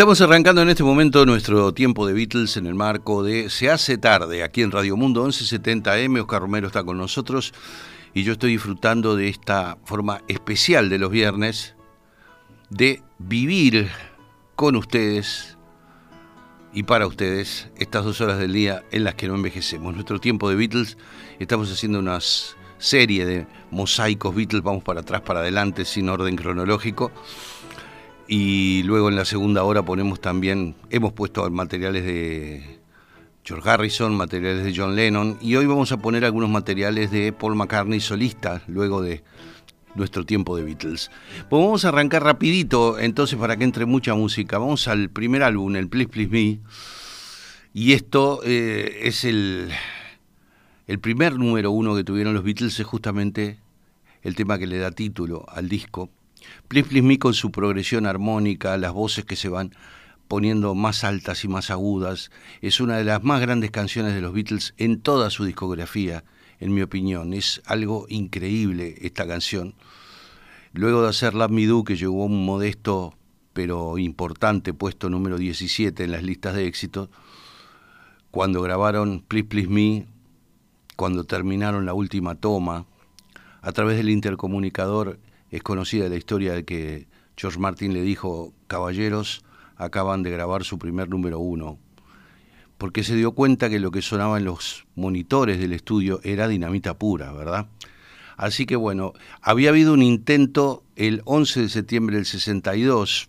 Estamos arrancando en este momento nuestro tiempo de Beatles en el marco de Se hace tarde, aquí en Radio Mundo 1170M. Oscar Romero está con nosotros y yo estoy disfrutando de esta forma especial de los viernes de vivir con ustedes y para ustedes estas dos horas del día en las que no envejecemos. Nuestro tiempo de Beatles, estamos haciendo una serie de mosaicos Beatles, vamos para atrás, para adelante, sin orden cronológico y luego en la segunda hora ponemos también, hemos puesto materiales de George Harrison, materiales de John Lennon, y hoy vamos a poner algunos materiales de Paul McCartney solista, luego de nuestro tiempo de Beatles. Pues vamos a arrancar rapidito, entonces para que entre mucha música. Vamos al primer álbum, el Please Please Me, y esto eh, es el, el primer número uno que tuvieron los Beatles, es justamente el tema que le da título al disco Please Please Me con su progresión armónica, las voces que se van poniendo más altas y más agudas, es una de las más grandes canciones de los Beatles en toda su discografía, en mi opinión. Es algo increíble esta canción. Luego de hacer Love Me Do, que llegó a un modesto pero importante puesto número 17 en las listas de éxito, cuando grabaron Please Please Me, cuando terminaron la última toma, a través del intercomunicador es conocida la historia de que George Martin le dijo, caballeros, acaban de grabar su primer número uno, porque se dio cuenta que lo que sonaba en los monitores del estudio era dinamita pura, ¿verdad? Así que bueno, había habido un intento el 11 de septiembre del 62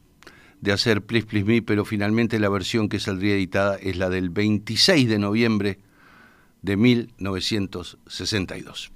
de hacer Please Please Me, pero finalmente la versión que saldría editada es la del 26 de noviembre de 1962.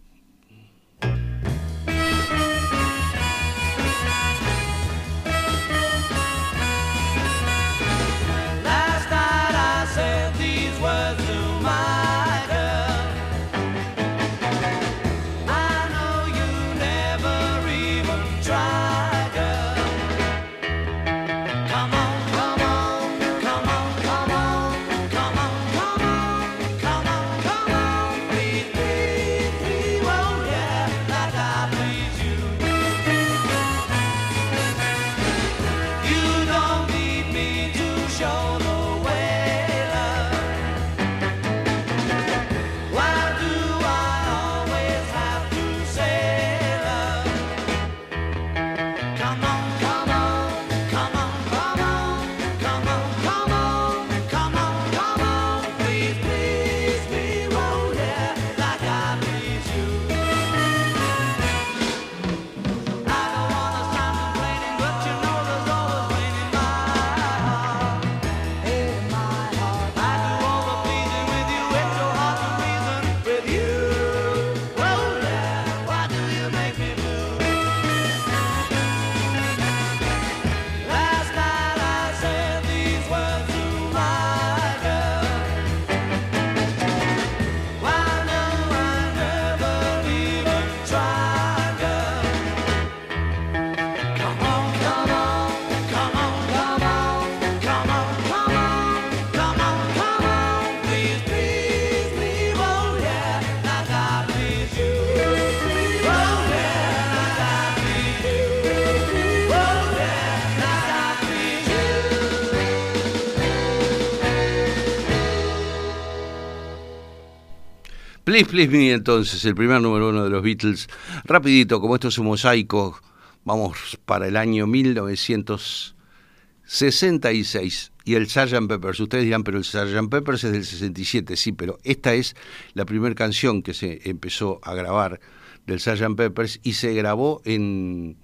Please Please Me entonces, el primer número uno de los Beatles. Rapidito, como esto es un mosaico, vamos para el año 1966 y el Sgt. Peppers. Ustedes dirán, pero el Sgt. Peppers es del 67, sí, pero esta es la primera canción que se empezó a grabar del Sgt. Peppers y se grabó en,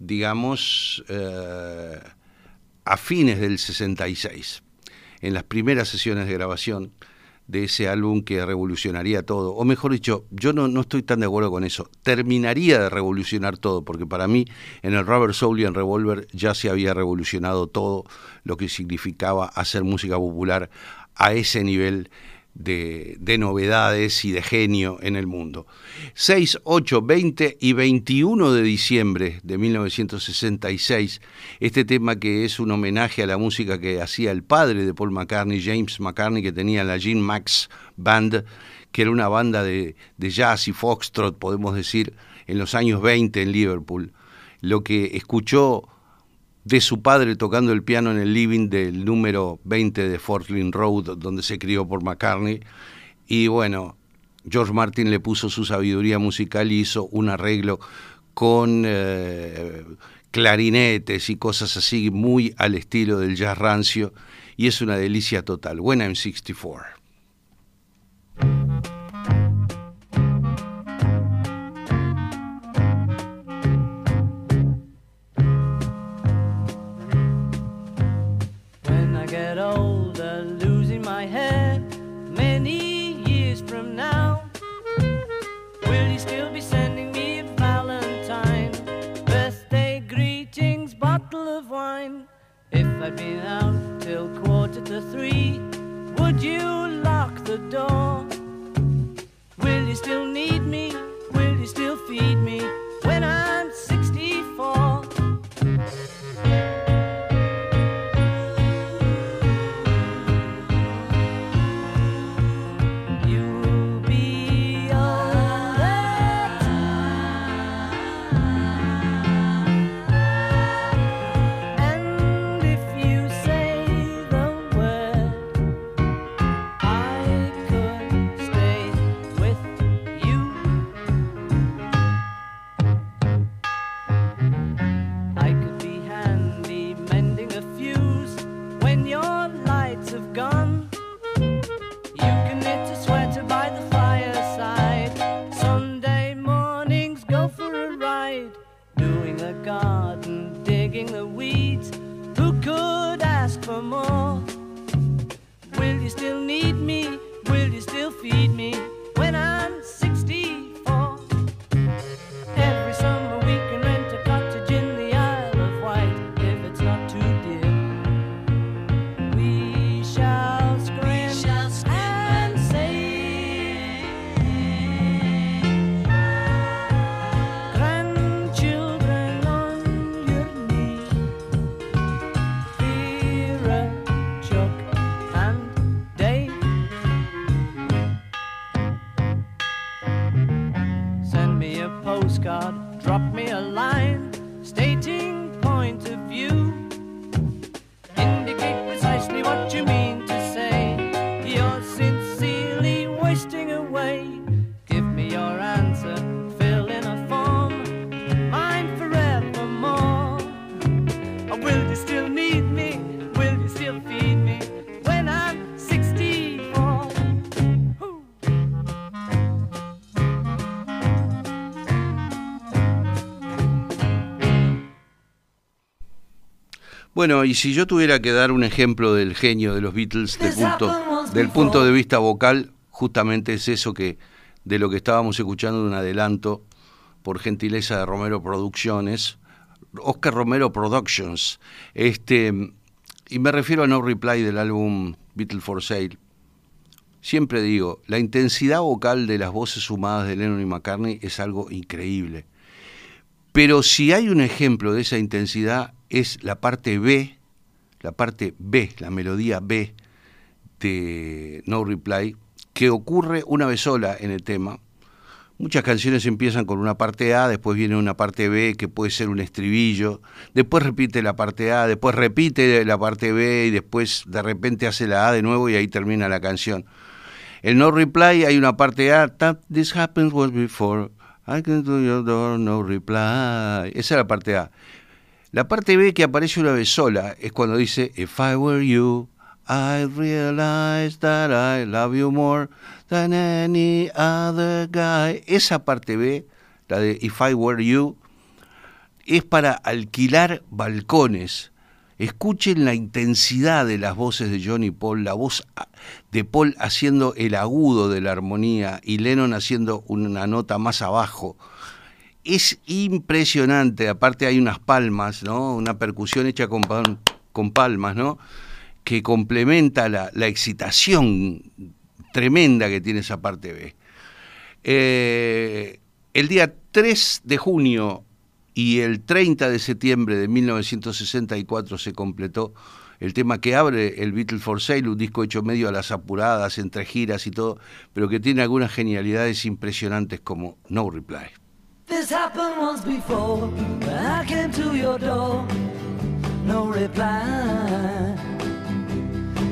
digamos, eh, a fines del 66, en las primeras sesiones de grabación de ese álbum que revolucionaría todo. O mejor dicho, yo no, no estoy tan de acuerdo con eso. Terminaría de revolucionar todo, porque para mí en el Rubber Soul y en Revolver ya se había revolucionado todo lo que significaba hacer música popular a ese nivel de, novedades y de genio en el mundo. 6, 8, 20 y 21 de diciembre de 1966, este tema que es un homenaje a la música que hacía el padre de Paul McCartney, James McCartney, que tenía la Gene Max Band, que era una banda de, de jazz y foxtrot, podemos decir, en los años 20 en Liverpool. Lo que escuchó de su padre tocando el piano en el living del número 20 de Fortlin Road, donde se crió por McCartney. Y bueno, George Martin le puso su sabiduría musical y hizo un arreglo con eh, clarinetes y cosas así, muy al estilo del jazz rancio, y es una delicia total. Buena M64. I'd been out till quarter to three. Bueno, y si yo tuviera que dar un ejemplo del genio de los Beatles punto, del punto de vista vocal, justamente es eso que de lo que estábamos escuchando de un adelanto por gentileza de Romero Producciones, Oscar Romero Productions, este, y me refiero a No Reply del álbum Beatles for Sale. Siempre digo, la intensidad vocal de las voces sumadas de Lennon y McCartney es algo increíble. Pero si hay un ejemplo de esa intensidad es la parte B, la parte B, la melodía B de No Reply, que ocurre una vez sola en el tema. Muchas canciones empiezan con una parte A, después viene una parte B que puede ser un estribillo, después repite la parte A, después repite la parte B y después de repente hace la A de nuevo y ahí termina la canción. En No Reply hay una parte A, This happens once before, I can do your door, no reply. Esa es la parte A. La parte B que aparece una vez sola es cuando dice If I were you, I realize that I love you more than any other guy. Esa parte B, la de If I were you, es para alquilar balcones. Escuchen la intensidad de las voces de Johnny Paul, la voz de Paul haciendo el agudo de la armonía y Lennon haciendo una nota más abajo es impresionante, aparte hay unas palmas, ¿no? Una percusión hecha con, palmas, ¿no? Que complementa la, excitación tremenda que tiene esa parte B. Eh, el día 3 de junio y el 30 de septiembre de 1964 se completó el tema que abre el Beatles for Sale, un disco hecho medio a las apuradas, entre giras y todo, pero que tiene algunas genialidades impresionantes como No Reply. This happened once before when I came to your door. no reply.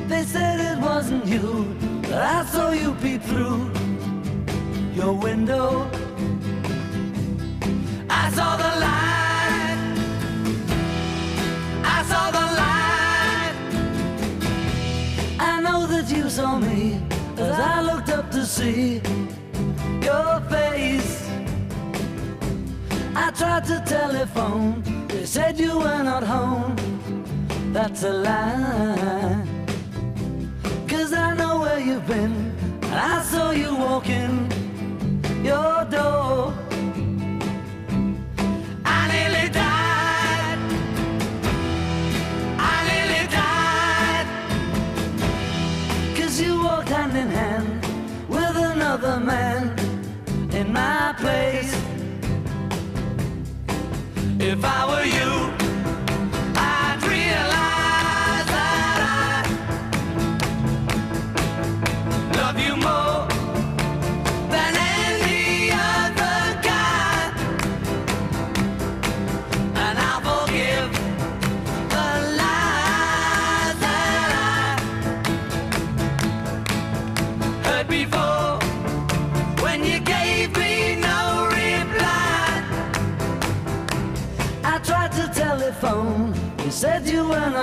They said it wasn't you, but I saw you peep through your window. I saw the light. I saw the light. I know that you saw me as I looked up to see your face. I tried to telephone, they said you were not home. That's a lie. Cause I know where you've been, and I saw you walking your door. I nearly died. I nearly died. Cause you walked hand in hand with another man in my place. If I were you,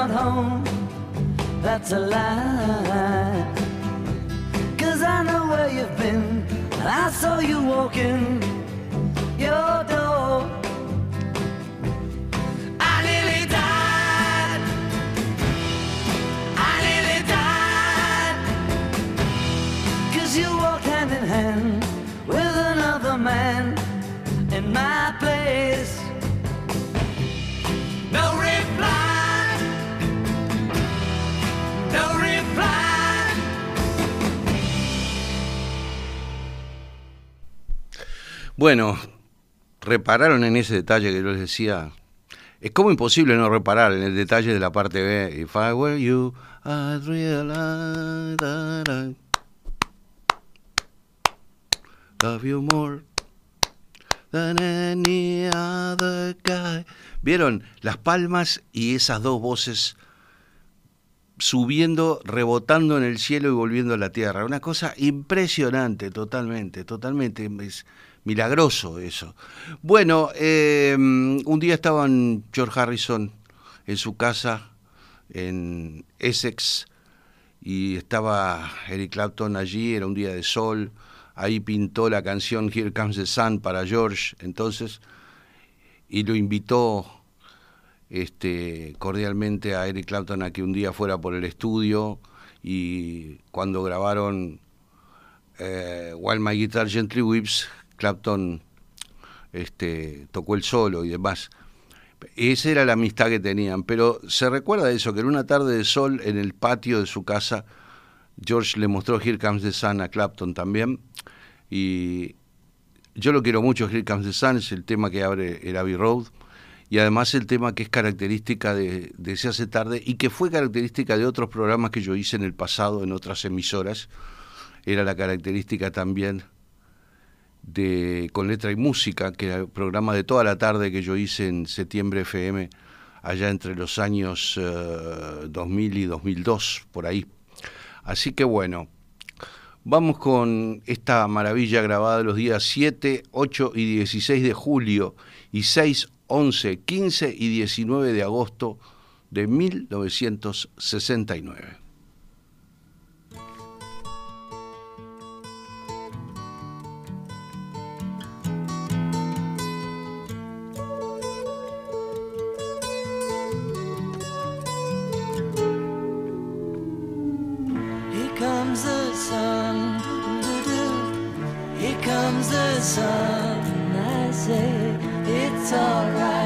home. That's a lie. Cause I know where you've been, I saw you walking your door. Bueno, repararon en ese detalle que yo les decía. Es como imposible no reparar en el detalle de la parte B. If I were you, I'd realize that I love you more than any other guy. ¿Vieron? Las palmas y esas dos voces subiendo, rebotando en el cielo y volviendo a la tierra. Una cosa impresionante, totalmente, totalmente. Es milagroso eso. Bueno, eh, un día estaban George Harrison en su casa en Essex y estaba Eric Clapton allí, era un día de sol. Ahí pintó la canción Here Comes the Sun para George, entonces, y lo invitó este, cordialmente a Eric Clapton a que un día fuera por el estudio y cuando grabaron eh, While My Guitar Gently Weeps, Clapton este, tocó el solo y demás. Esa era la amistad que tenían, pero se recuerda eso, que en una tarde de sol en el patio de su casa, George le mostró Here Comes the Sun a Clapton también, y yo lo quiero mucho, Here Comes the Sun, es el tema que abre el Abbey Road, y además el tema que es característica de, de Se hace tarde y que fue característica de otros programas que yo hice en el pasado en otras emisoras, era la característica también de Con Letra y Música, que era el programa de toda la tarde que yo hice en Septiembre FM, allá entre los años eh, 2000 y 2002, por ahí. Así que bueno, vamos con esta maravilla grabada los días 7, 8 y 16 de julio y 6, 11, 15 y 19 de agosto de 1969. Sun. I say it's alright.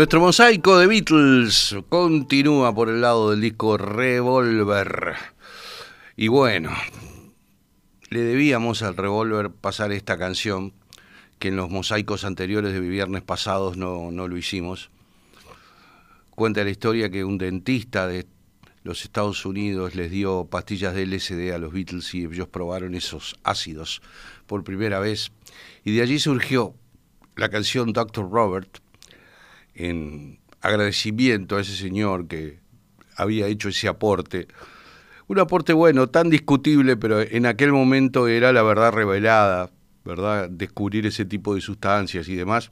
Nuestro mosaico de Beatles continúa por el lado del disco Revolver. Y bueno, le debíamos al Revolver pasar esta canción, que en los mosaicos anteriores de viernes pasados no, no lo hicimos. Cuenta la historia que un dentista de los Estados Unidos les dio pastillas de LSD a los Beatles y ellos probaron esos ácidos por primera vez. Y de allí surgió la canción Dr. Robert, en agradecimiento a ese señor que había hecho ese aporte. Un aporte bueno, tan discutible, pero en aquel momento era la verdad revelada, ¿verdad? Descubrir ese tipo de sustancias y demás.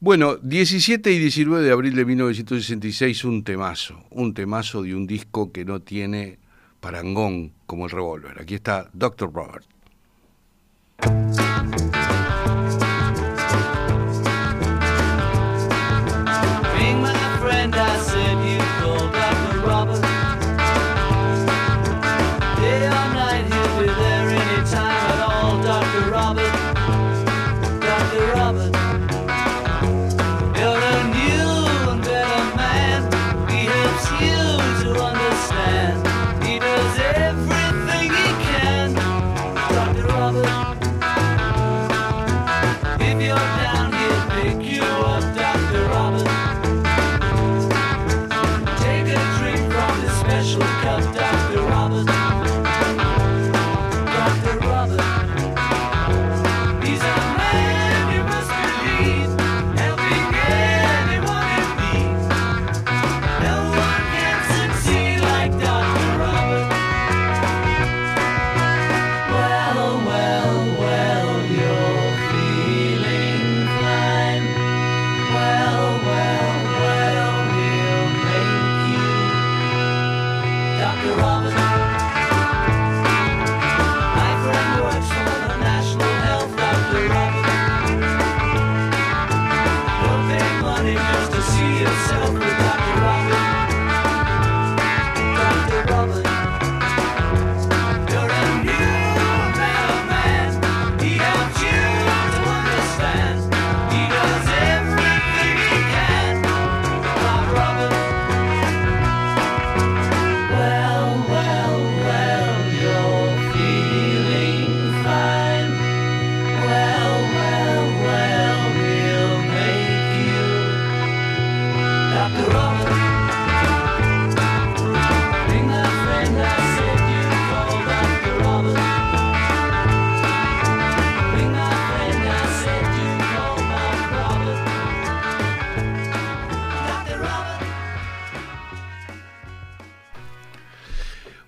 Bueno, 17 y 19 de abril de 1966, un temazo, un temazo de un disco que no tiene parangón como el revólver. Aquí está Dr. Robert. Robin.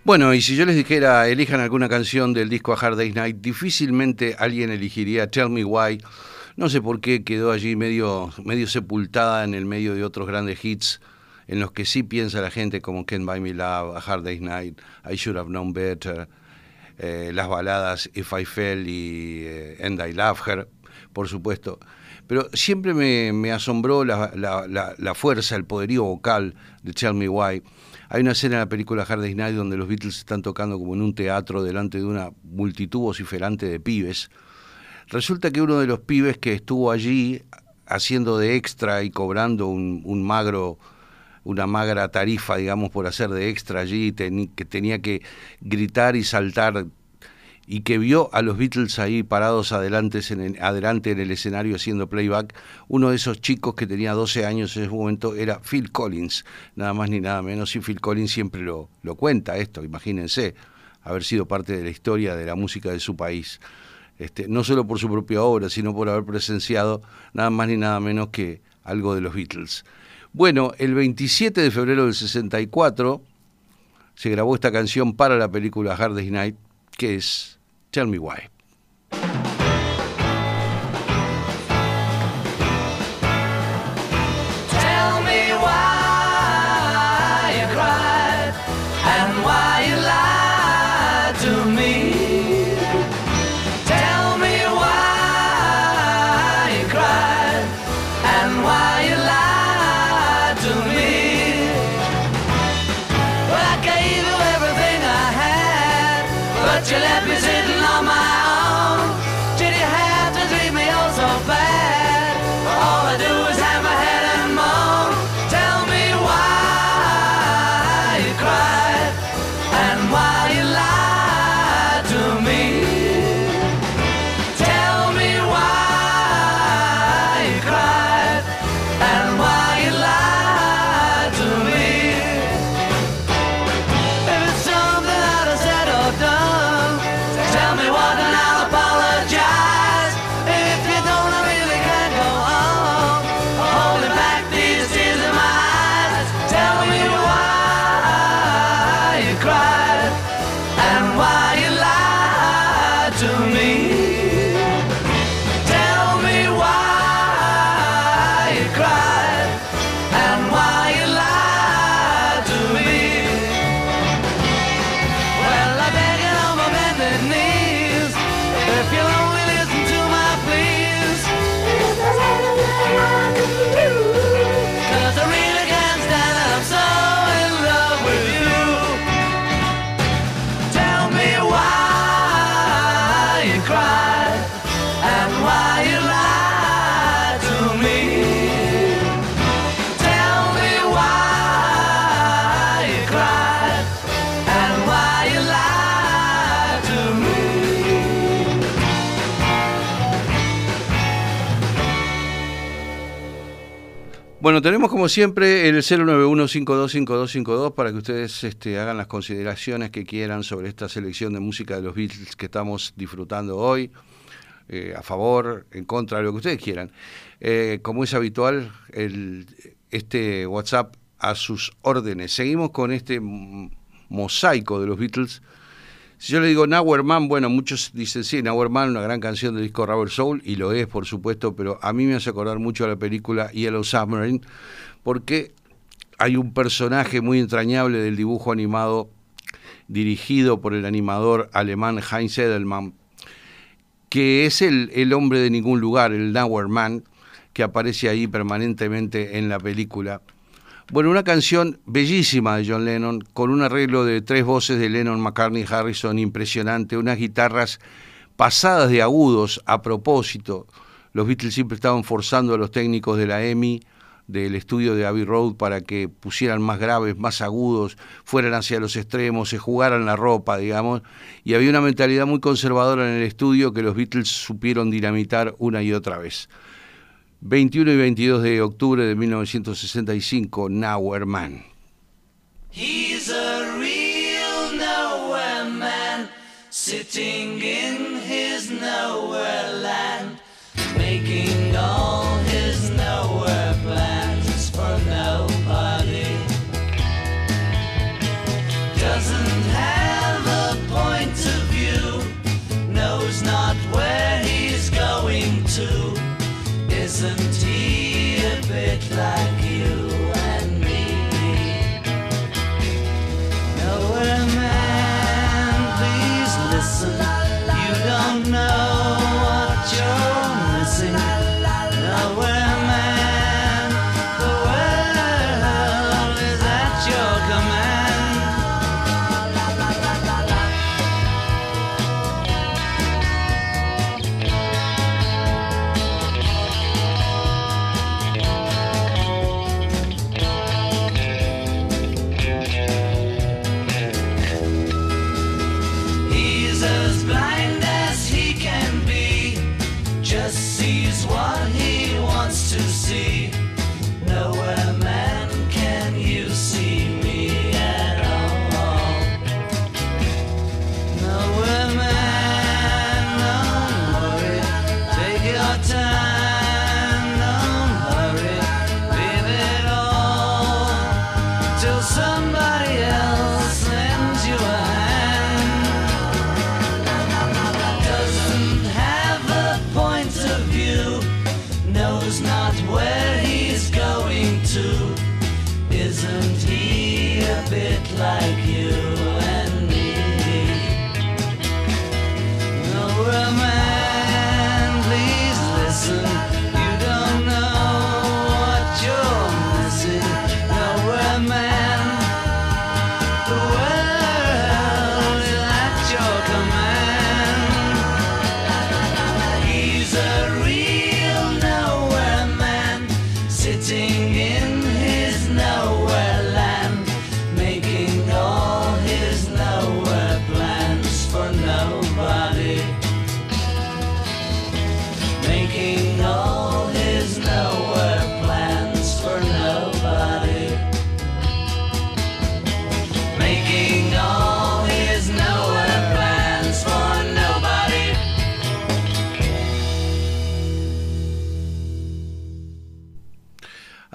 Bueno, y si yo les dijera, elijan alguna canción del disco A Hard Day's Night, difícilmente alguien elegiría Tell Me Why. No sé por qué quedó allí medio, medio sepultada en el medio de otros grandes hits en los que sí piensa la gente como Can't Buy Me Love, A Hard Day's Night, I Should Have Known Better, eh, las baladas If I Fell y eh, And I Love Her, por supuesto. Pero siempre me, asombró la, la, fuerza, el poderío vocal de Tell Me Why hay una escena en la película Hard Day's Night donde los Beatles están tocando como en un teatro delante de una multitud vociferante de pibes. Resulta que uno de los pibes que estuvo allí haciendo de extra y cobrando un, magro una magra tarifa, digamos, por hacer de extra allí, que tenía que gritar y saltar y que vio a los Beatles ahí parados adelante en, el, adelante en el escenario haciendo playback, uno de esos chicos que tenía 12 años en ese momento era Phil Collins, nada más ni nada menos, y Phil Collins siempre lo, lo cuenta esto, imagínense, haber sido parte de la historia de la música de su país. Este, no solo por su propia obra, sino por haber presenciado nada más ni nada menos que algo de los Beatles. Bueno, el 27 de febrero del 64 se grabó esta canción para la película Hard Day's Night, es Tell Me Why. Bueno, tenemos como siempre el 091525252 para que ustedes este, hagan las consideraciones que quieran sobre esta selección de música de los Beatles que estamos disfrutando hoy, eh, a favor, en contra, lo que ustedes quieran. Eh, como es habitual, el, este WhatsApp a sus órdenes. Seguimos con este mosaico de los Beatles si yo le digo Nowhere Man, bueno, muchos dicen, sí, Nowhere Man, una gran canción del disco Rubber Soul, y lo es, por supuesto, pero a mí me hace acordar mucho a la película Yellow Submarine, porque hay un personaje muy entrañable del dibujo animado dirigido por el animador alemán Heinz Edelman, que es el, el hombre de ningún lugar, el Nowhere Man, que aparece ahí permanentemente en la película bueno, una canción bellísima de John Lennon, con un arreglo de tres voces de Lennon, McCartney y Harrison impresionante, unas guitarras pasadas de agudos a propósito. Los Beatles siempre estaban forzando a los técnicos de la EMI, del estudio de Abbey Road, para que pusieran más graves, más agudos, fueran hacia los extremos, se jugaran la ropa, digamos. Y había una mentalidad muy conservadora en el estudio que los Beatles supieron dinamitar una y otra vez. 21 y 22 de octubre de 1965, Nowhere Man. He's a real nowhere man, sitting in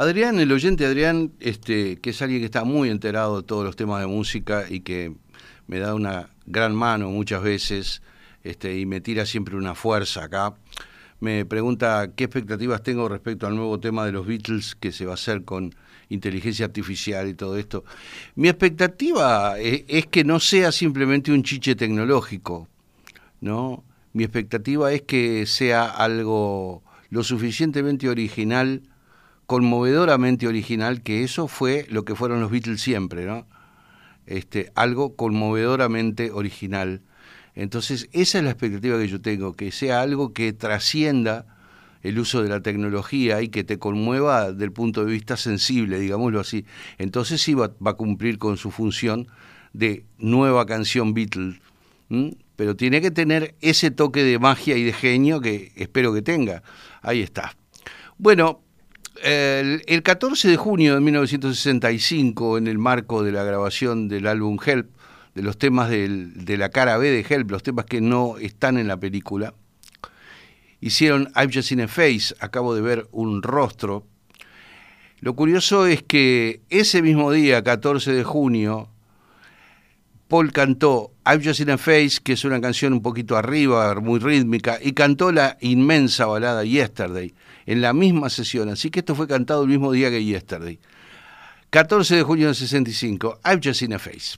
Adrián, el oyente Adrián, este, que es alguien que está muy enterado de todos los temas de música y que me da una gran mano muchas veces este, y me tira siempre una fuerza acá, me pregunta qué expectativas tengo respecto al nuevo tema de los Beatles que se va a hacer con inteligencia artificial y todo esto. Mi expectativa es, es que no sea simplemente un chiche tecnológico, ¿no? Mi expectativa es que sea algo lo suficientemente original conmovedoramente original, que eso fue lo que fueron los Beatles siempre, ¿no? Este, algo conmovedoramente original. Entonces, esa es la expectativa que yo tengo, que sea algo que trascienda el uso de la tecnología y que te conmueva del punto de vista sensible, digámoslo así. Entonces sí va, a cumplir con su función de nueva canción Beatles, pero tiene que tener ese toque de magia y de genio que espero que tenga. Ahí está. Bueno, El, el 14 de junio de 1965, en el marco de la grabación del álbum Help, de los temas del- de la cara B de Help, los temas que no están en la película, hicieron I've Just Seen a Face, acabo de ver un rostro. Lo curioso es que ese mismo día, 14 de junio, Paul cantó I've Just Seen a Face, que es una canción un poquito arriba, muy rítmica, y cantó la inmensa balada Yesterday en la misma sesión. Así que esto fue cantado el mismo día que Yesterday. 14 de junio del 65, I've Just Seen a Face.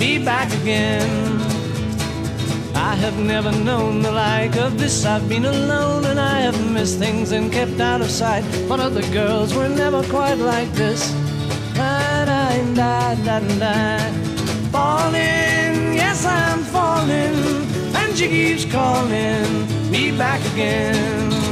me back again. I have never known the like of this. I've been alone and I have missed things and kept out of sight. But other girls were never quite like this. Falling, yes, I'm falling, and she keeps calling me back again.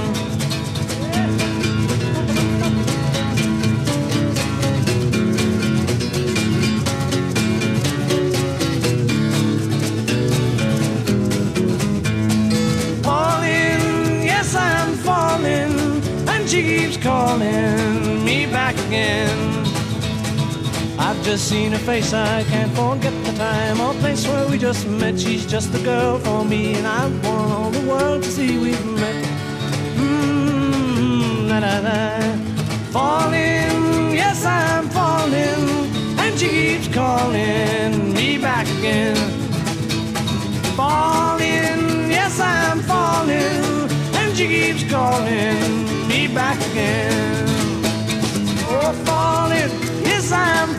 Just seen her face, I can't forget the time or place where we just met. She's just the girl for me, and I want all the world to see we've met. Mmm, la la la. Falling, yes, I'm falling, and she keeps calling me back again falling, yes I'm falling, and she keeps calling me back again. Oh, falling, yes I'm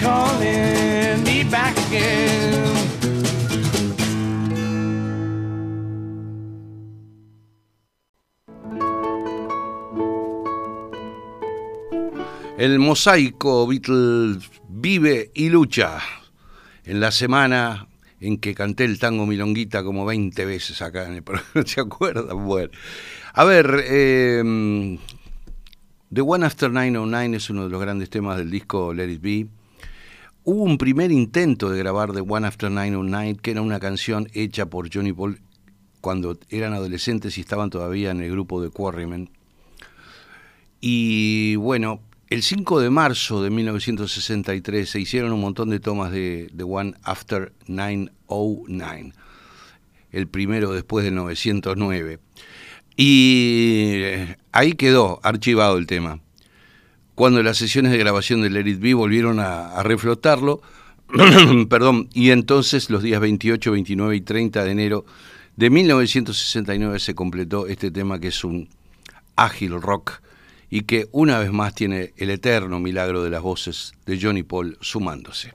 calling me back again. El mosaico Beatles vive y lucha en la semana en que canté el tango Milonguita como 20 veces acá en el programa, ¿se acuerdan? Bueno, a ver, eh, The One After 909 es uno de los grandes temas del disco Let It Be. Hubo un primer intento de grabar The One After 909, que era una canción hecha por Johnny Paul cuando eran adolescentes y estaban todavía en el grupo de Quarrymen. Y bueno, el 5 de marzo de 1963 se hicieron un montón de tomas de The One After 909, el primero después del 909. Y eh, ahí quedó archivado el tema. Cuando las sesiones de grabación de Let Be volvieron a, a reflotarlo, perdón, y entonces los días 28, 29 y 30 de enero de 1969 se completó este tema que es un ágil rock y que una vez más tiene el eterno milagro de las voces de Johnny Paul sumándose.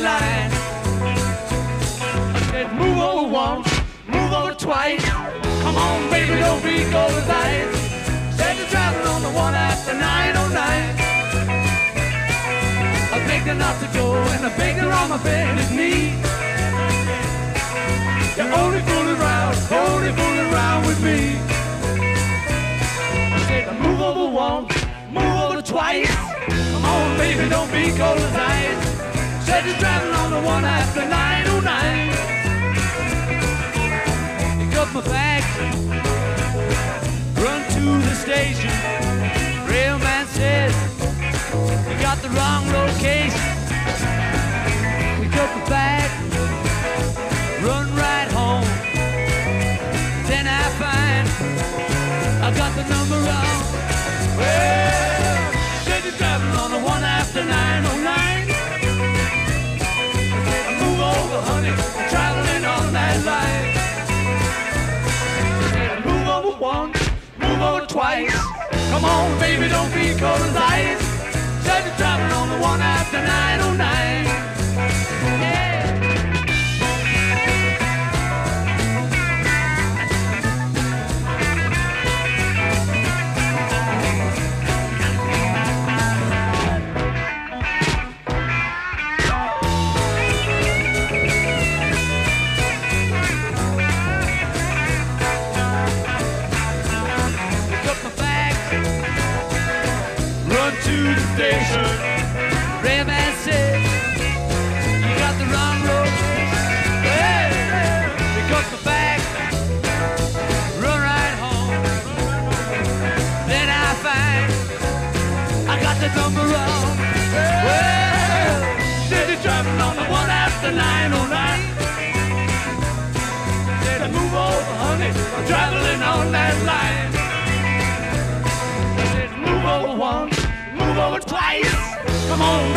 Line. I said, move over once, move over twice. Come on, baby, don't be going tight. Said you're traveling on the one after 909. I begged her not to go, and I begged her on my bended knee. You're only fooling around, only fooling around with me. I said, move over once, move over twice. Come on, baby, don't be cold as ice. Said you're driving on the one after 909. Pick up my bag, run to the station. Railman says, you got the wrong location. Pick up the bag, run right home. Then I find I got the number wrong. Well, twice. Come on, baby, don't be cold as ice. Said you're traveling on the one after 909.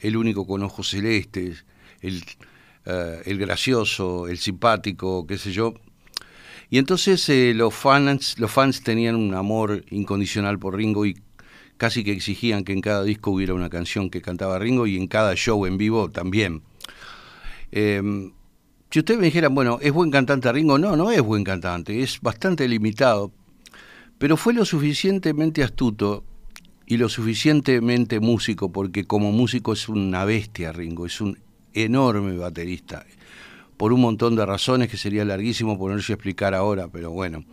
el único con ojos celestes, el, eh, el gracioso, el simpático, qué sé yo. Y entonces eh, los, fans, los fans tenían un amor incondicional por Ringo y casi que exigían que en cada disco hubiera una canción que cantaba Ringo y en cada show en vivo también. Eh, si ustedes me dijeran, bueno, ¿es buen cantante Ringo? No, no es buen cantante, es bastante limitado, pero fue lo suficientemente astuto y lo suficientemente músico, porque como músico es una bestia Ringo, es un enorme baterista, por un montón de razones que sería larguísimo ponerse a explicar ahora, pero bueno.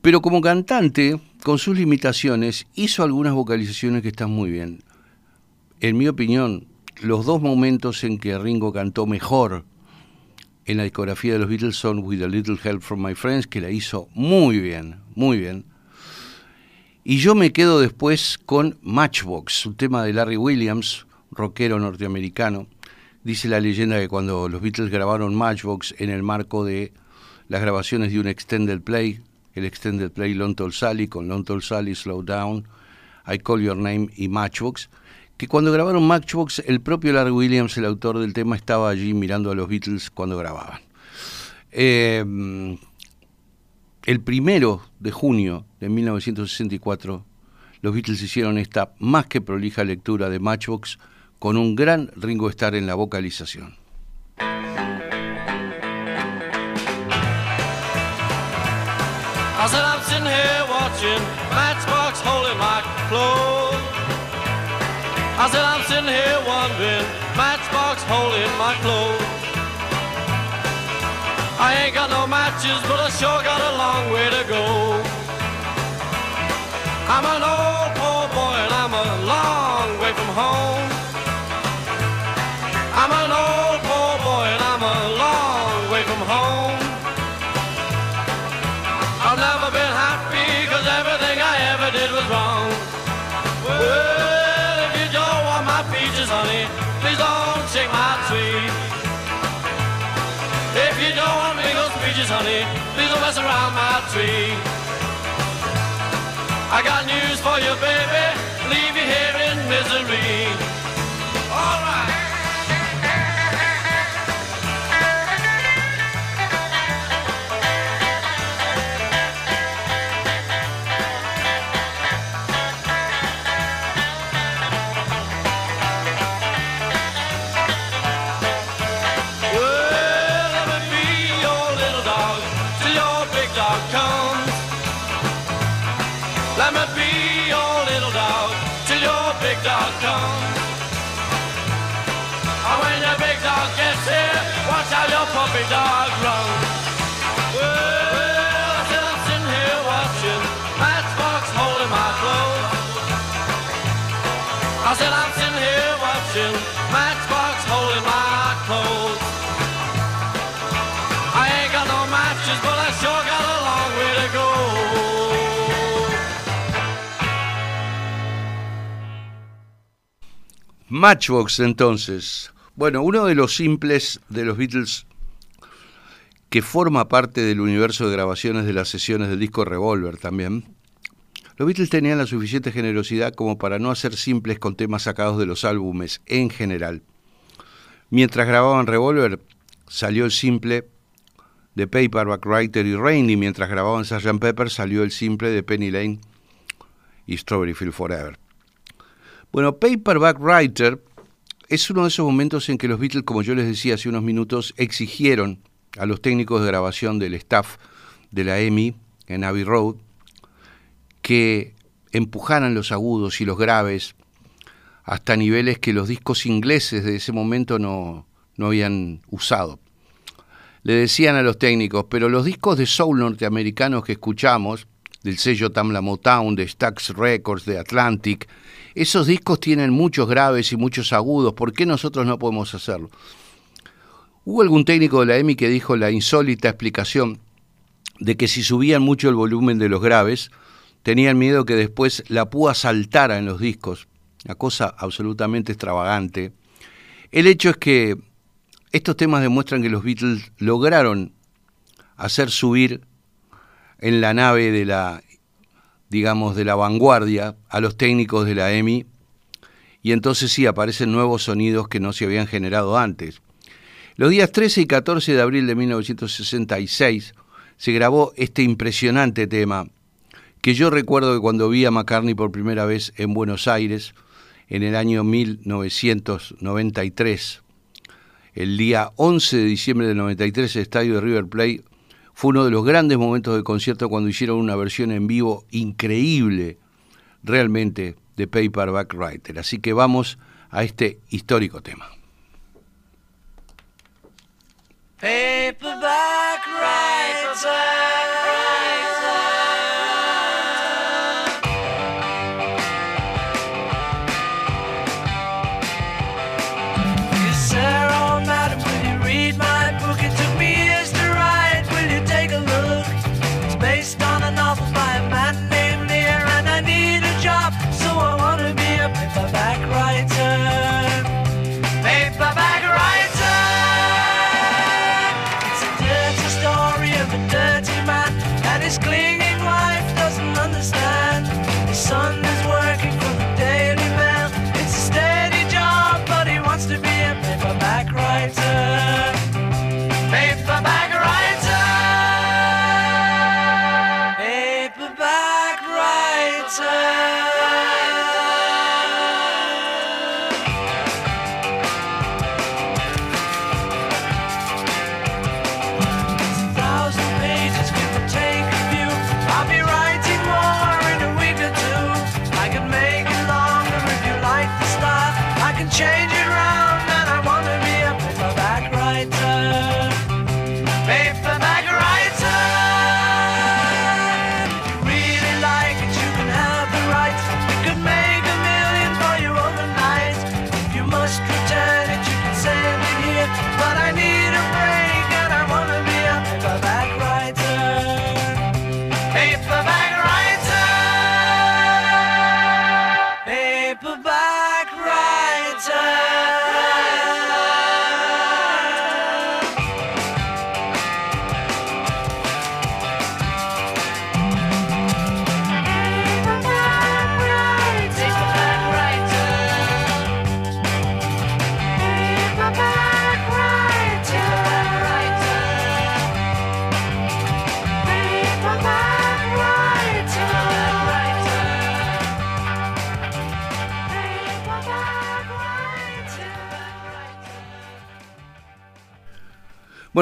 Pero como cantante, con sus limitaciones, hizo algunas vocalizaciones que están muy bien. En mi opinión, los dos momentos en que Ringo cantó mejor en la discografía de los Beatles son With a Little Help from My Friends, que la hizo muy bien, muy bien. Y yo me quedo después con Matchbox, un tema de Larry Williams, rockero norteamericano. Dice la leyenda que cuando los Beatles grabaron Matchbox en el marco de las grabaciones de un extended play, el extended play Long Tall Sally, con Long Tall Sally, Slow Down, I Call Your Name y Matchbox, que cuando grabaron Matchbox, el propio Larry Williams, el autor del tema, estaba allí mirando a los Beatles cuando grababan. Eh, el primero de junio de 1964, los Beatles hicieron esta más que prolija lectura de Matchbox con un gran Ringo Starr en la vocalización. I said I'm sitting here watching Matchbox holding my clothes. I said I'm sitting here wondering Matchbox holding my clothes. I ain't got no matches, but I sure got a long way to go. I'm an old poor boy and I'm a long way from home. Please don't mess around my tree. I got news for you, baby, leave you here in misery. Matchbox entonces. Bueno, uno de los simples de los Beatles que forma parte del universo de grabaciones de las sesiones del disco Revolver también. Los Beatles tenían la suficiente generosidad como para no hacer simples con temas sacados de los álbumes en general. Mientras grababan Revolver, salió el simple de Paperback Writer y Rain, y mientras grababan Sgt. Pepper salió el simple de Penny Lane y Strawberry Field Forever. Bueno, Paperback Writer es uno de esos momentos en que los Beatles, como yo les decía hace unos minutos, exigieron a los técnicos de grabación del staff de la EMI en Abbey Road que empujaran los agudos y los graves hasta niveles que los discos ingleses de ese momento no, no habían usado. Le decían a los técnicos, pero los discos de soul norteamericanos que escuchamos, del sello Tamla Motown, de Stax Records, de Atlantic, esos discos tienen muchos graves y muchos agudos, ¿por qué nosotros no podemos hacerlo? Hubo algún técnico de la EMI que dijo la insólita explicación de que si subían mucho el volumen de los graves, tenían miedo que después la púa saltara en los discos, una cosa absolutamente extravagante. El hecho es que estos temas demuestran que los Beatles lograron hacer subir en la nave de la digamos, de la vanguardia a los técnicos de la EMI, y entonces sí aparecen nuevos sonidos que no se habían generado antes. Los días 13 y 14 de abril de 1966 se grabó este impresionante tema, que yo recuerdo que cuando vi a McCartney por primera vez en Buenos Aires, en el año 1993, el día 11 de diciembre del 93, el estadio de River Plate fue uno de los grandes momentos del concierto cuando hicieron una versión en vivo increíble, realmente, de Paperback Writer. Así que vamos a este histórico tema. Paperback Yes,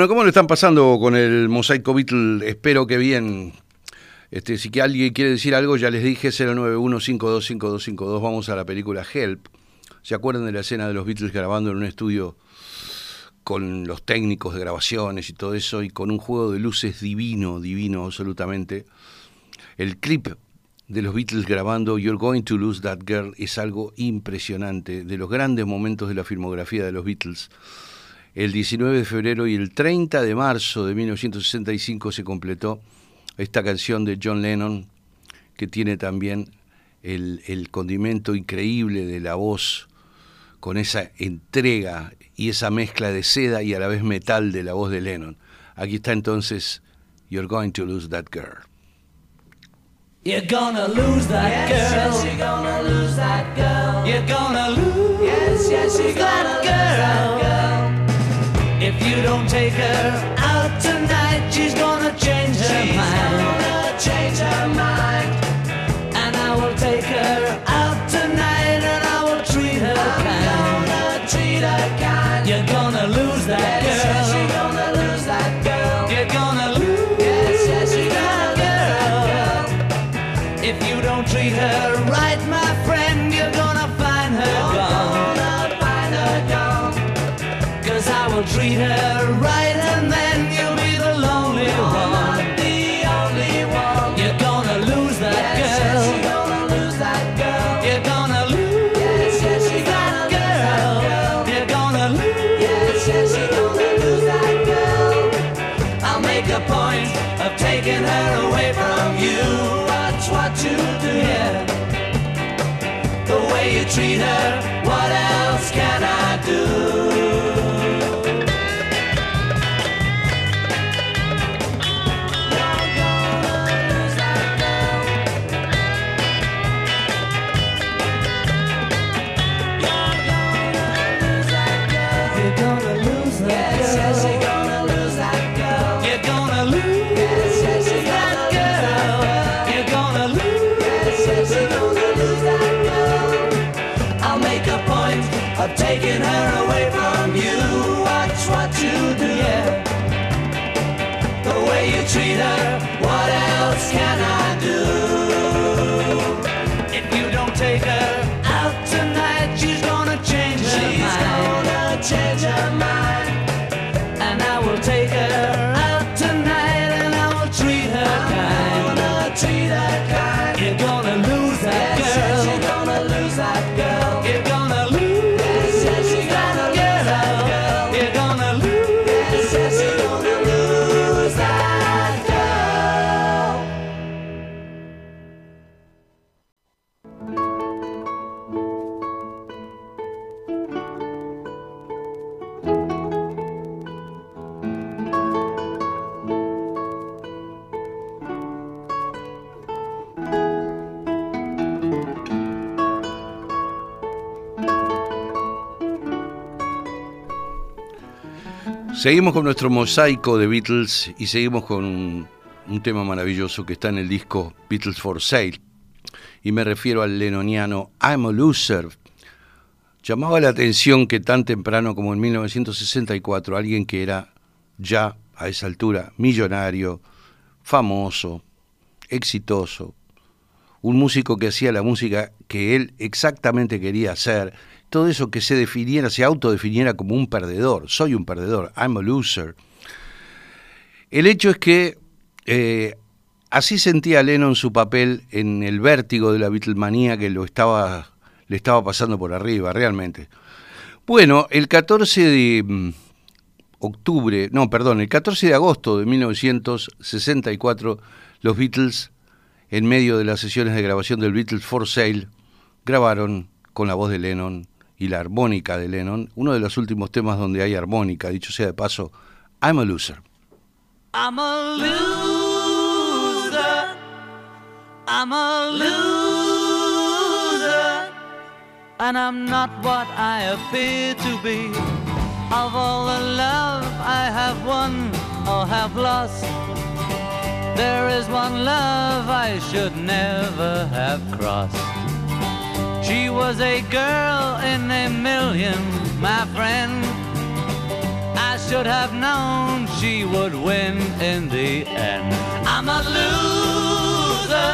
Bueno, ¿cómo le están pasando con el Mosaico Beatle? Espero que bien. Este, si que alguien quiere decir algo, ya les dije 091525252. Vamos a la película Help. ¿Se acuerdan de la escena de los Beatles grabando en un estudio con los técnicos de grabaciones y todo eso y con un juego de luces divino, divino absolutamente? El clip de los Beatles grabando You're Going to Lose That Girl es algo impresionante, de los grandes momentos de la filmografía de los Beatles. El 19 de febrero y el 30 de marzo de 1965 se completó esta canción de John Lennon, que tiene también el, el condimento increíble de la voz con esa entrega y esa mezcla de seda y a la vez metal de la voz de Lennon. Aquí está entonces You're Going to Lose That Girl. You're gonna lose that Yes, girl. yes, you're gonna lose that girl. You're gonna lose Yes, yes, you're gonna you don't take her out tonight, she's gonna change her She's mind. gonna change her mind. Treat her, Seguimos con nuestro mosaico de Beatles y seguimos con un, un tema maravilloso que está en el disco Beatles for Sale. Y me refiero al lenoniano I'm a Loser. Llamaba la atención que tan temprano como en 1964 alguien que era ya a esa altura millonario, famoso, exitoso, un músico que hacía la música que él exactamente quería hacer, todo eso que se definiera, se autodefiniera como un perdedor, soy un perdedor, I'm a loser. El hecho es que eh, así sentía Lennon su papel en el vértigo de la Beatlemanía que lo estaba, le estaba pasando por arriba, realmente. Bueno, el 14 de mm, octubre, no, perdón, el 14 de agosto de 1964, los Beatles, en medio de las sesiones de grabación del Beatles for Sale, grabaron con la voz de Lennon y la armónica de Lennon, uno de los últimos temas donde hay armónica, dicho sea de paso, I'm a Loser. I'm a loser. I'm a loser. And I'm not what I appear to be. Of all the love I have won or have lost, there is one love I should never have crossed. She was a girl in a million, my friend. I should have known she would win in the end. I'm a loser,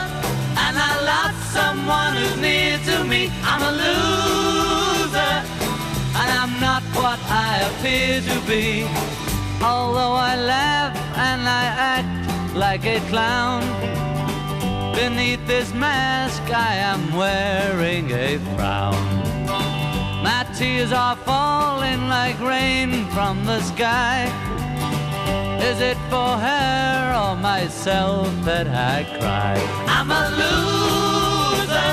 and I lost someone who's near to me. I'm a loser, and I'm not what I appear to be. Although I laugh and I act like a clown, Beneath this mask, I am wearing a frown. My tears are falling like rain from the sky. Is it for her or myself that I cry? I'm a loser,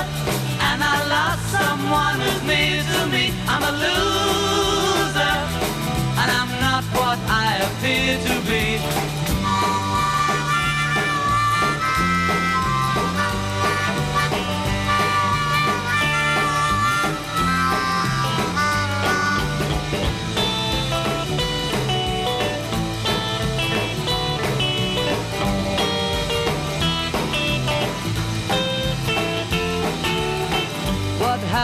and I lost someone who's near to me. I'm a loser, and I'm not what I appear to be.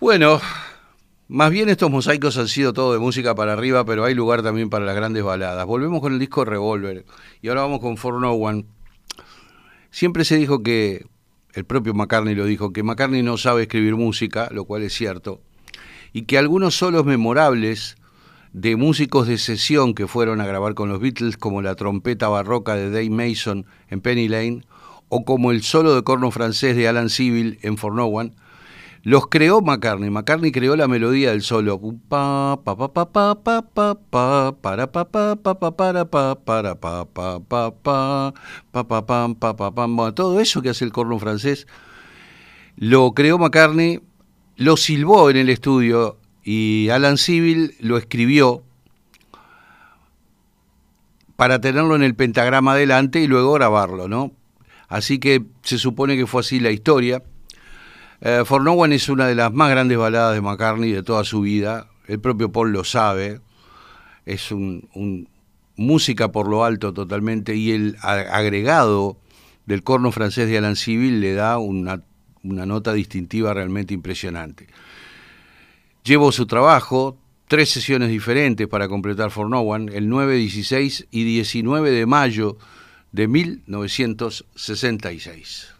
Bueno, más bien estos mosaicos han sido todo de música para arriba, pero hay lugar también para las grandes baladas. Volvemos con el disco Revolver y ahora vamos con For No One. Siempre se dijo que, el propio McCartney lo dijo, que McCartney no sabe escribir música, lo cual es cierto, y que algunos solos memorables de músicos de sesión que fueron a grabar con los Beatles, como la trompeta barroca de Dave Mason en Penny Lane, o como el solo de corno francés de Alan Civil en For No One, los creó McCartney. McCartney creó la melodía del solo. Pa pa pa pa pa pa pa pa para pa pa pa pa para pa para pa pa pa pa pa pa pam pa pa pam. Todo eso que hace el corno francés lo creó McCartney, lo silbó en el estudio y Alan Civil lo escribió para tenerlo en el pentagrama adelante y luego grabarlo, ¿no? Así que se supone que fue así la historia. Eh, For No One es una de las más grandes baladas de McCartney de toda su vida. El propio Paul lo sabe. Es un, música por lo alto totalmente. Y el agregado del corno francés de Alan Civil le da una, una nota distintiva realmente impresionante. Llevo su trabajo, tres sesiones diferentes para completar For No One, el 9, 16 y 19 de mayo de 1966.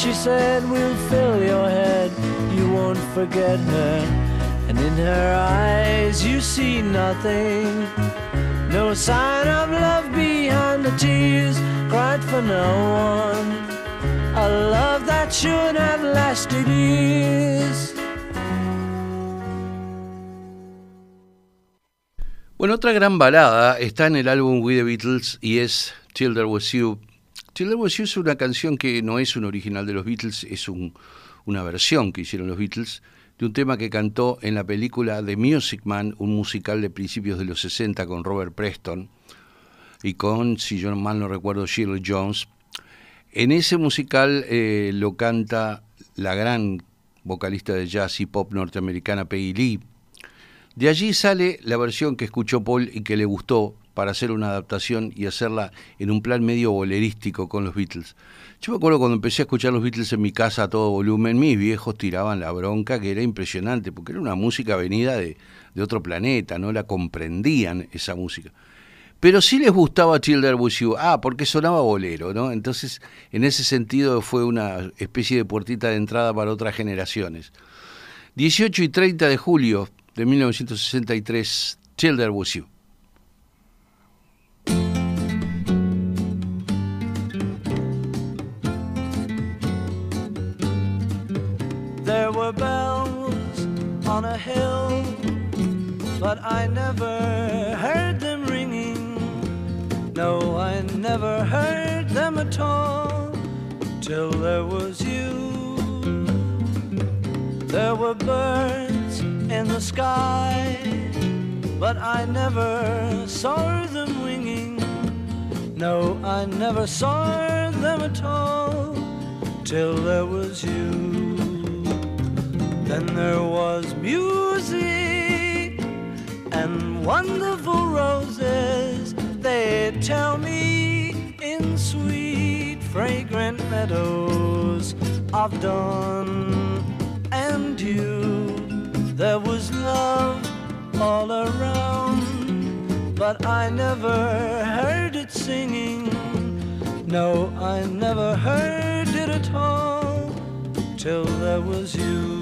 she said we'll fill your head. You won't forget her, and in her eyes you see nothing. No sign of love behind the tears cried for no one. A love that should have lasted years. Bueno, otra gran balada está en el álbum We the Beatles y es Till There Was You. Till You es una canción que no es un original de los Beatles, es un- una versión que hicieron los Beatles de un tema que cantó en la película The Music Man, un musical de principios de los 60 con Robert Preston y con, si yo mal no recuerdo, Shirley Jones. En ese musical eh, lo canta la gran vocalista de jazz y pop norteamericana Peggy Lee. De allí sale la versión que escuchó Paul y que le gustó para hacer una adaptación y hacerla en un plan medio bolerístico con los Beatles. Yo me acuerdo cuando empecé a escuchar los Beatles en mi casa a todo volumen, mis viejos tiraban la bronca, que era impresionante, porque era una música venida de, de otro planeta, no la comprendían esa música. Pero sí les gustaba Childer With You, ah, porque sonaba bolero, ¿no? Entonces, en ese sentido fue una especie de puertita de entrada para otras generaciones. 18 y 30 de julio de 1963, Childer With You. On a hill, but I never heard them ringing. No, I never heard them at all till there was you. There were birds in the sky, but I never saw them winging. No, I never saw them at all till there was you. Then there was music and wonderful roses. They tell me in sweet, fragrant meadows of dawn and dew. There was love all around, but I never heard it singing. No, I never heard it at all till there was you.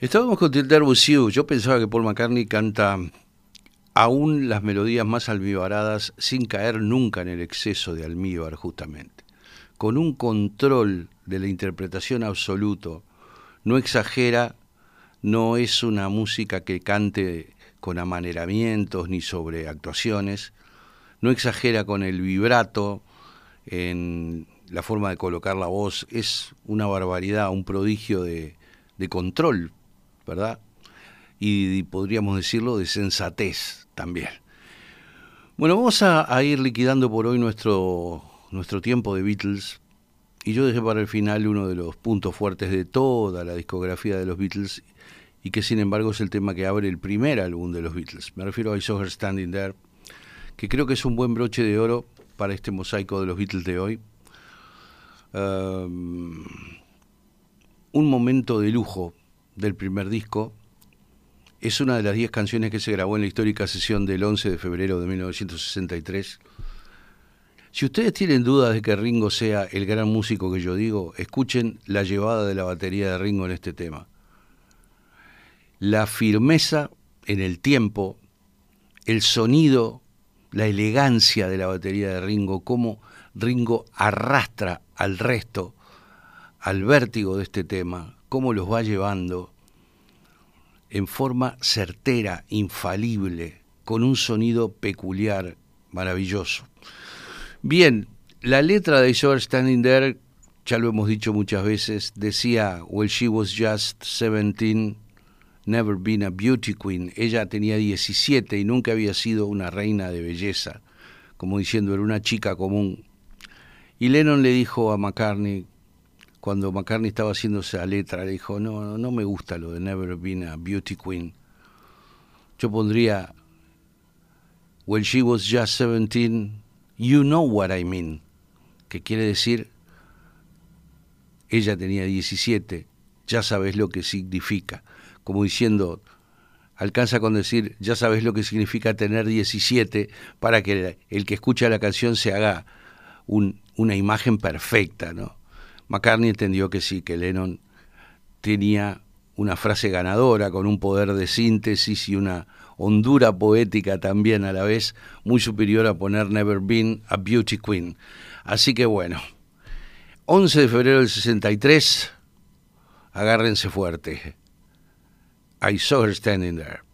Estábamos con With You. Yo pensaba que Paul McCartney canta aún las melodías más almibaradas sin caer nunca en el exceso de almíbar, justamente. Con un control de la interpretación absoluto. No exagera, no es una música que cante con amaneramientos ni sobre actuaciones. No exagera con el vibrato en la forma de colocar la voz. Es una barbaridad, un prodigio de control ¿verdad? Y, podríamos decirlo de sensatez también. Bueno, vamos a, ir liquidando por hoy nuestro, nuestro tiempo de Beatles. Y yo dejé para el final uno de los puntos fuertes de toda la discografía de los Beatles y que sin embargo es el tema que abre el primer álbum de los Beatles. Me refiero a I Saw Her Standing There, que creo que es un buen broche de oro para este mosaico de los Beatles de hoy. Um, un momento de lujo del primer disco. Es una de las 10 canciones que se grabó en la histórica sesión del 11 de febrero de 1963. Si ustedes tienen dudas de que Ringo sea el gran músico que yo digo, escuchen la llevada de la batería de Ringo en este tema. La firmeza en el tiempo, el sonido, la elegancia de la batería de Ringo, cómo Ringo arrastra al resto al vértigo de este tema, cómo los va llevando en forma certera, infalible, con un sonido peculiar, maravilloso. Bien, la letra de Isabel Standing There, ya lo hemos dicho muchas veces, decía, Well, she was just 17, never been a beauty queen. Ella tenía 17 y nunca había sido una reina de belleza, como diciendo, era una chica común. Y Lennon le dijo a McCartney, cuando McCartney estaba haciendo esa letra, le dijo, no, no, no me gusta lo de Never Been a Beauty Queen. Yo pondría, When she was just 17, you know what I mean, que quiere decir, ella tenía 17, ya sabes lo que significa. Como diciendo, alcanza con decir, ya sabes lo que significa tener 17 para que el que escucha la canción se haga un, una imagen perfecta, ¿no? McCartney entendió que sí, que Lennon tenía una frase ganadora con un poder de síntesis y una hondura poética también a la vez muy superior a poner Never Been a Beauty Queen. Así que bueno, 11 de febrero del 63, agárrense fuerte. I saw her standing there.